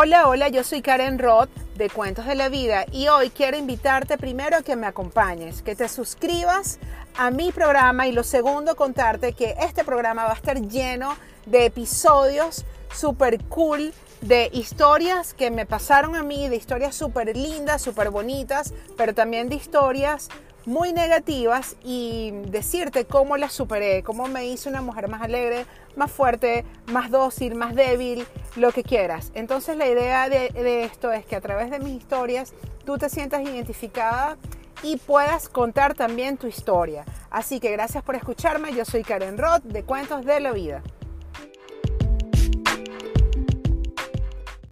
Hola, hola, yo soy Karen Roth de Cuentos de la Vida y hoy quiero invitarte primero a que me acompañes, que te suscribas a mi programa y lo segundo contarte que este programa va a estar lleno de episodios super cool de historias que me pasaron a mí, de historias súper lindas, súper bonitas, pero también de historias muy negativas y decirte cómo las superé, cómo me hice una mujer más alegre, más fuerte, más dócil, más débil, lo que quieras. Entonces la idea de, esto es que a través de mis historias tú te sientas identificada y puedas contar también tu historia. Así que gracias por escucharme, yo soy Karen Roth de Cuentos de la Vida.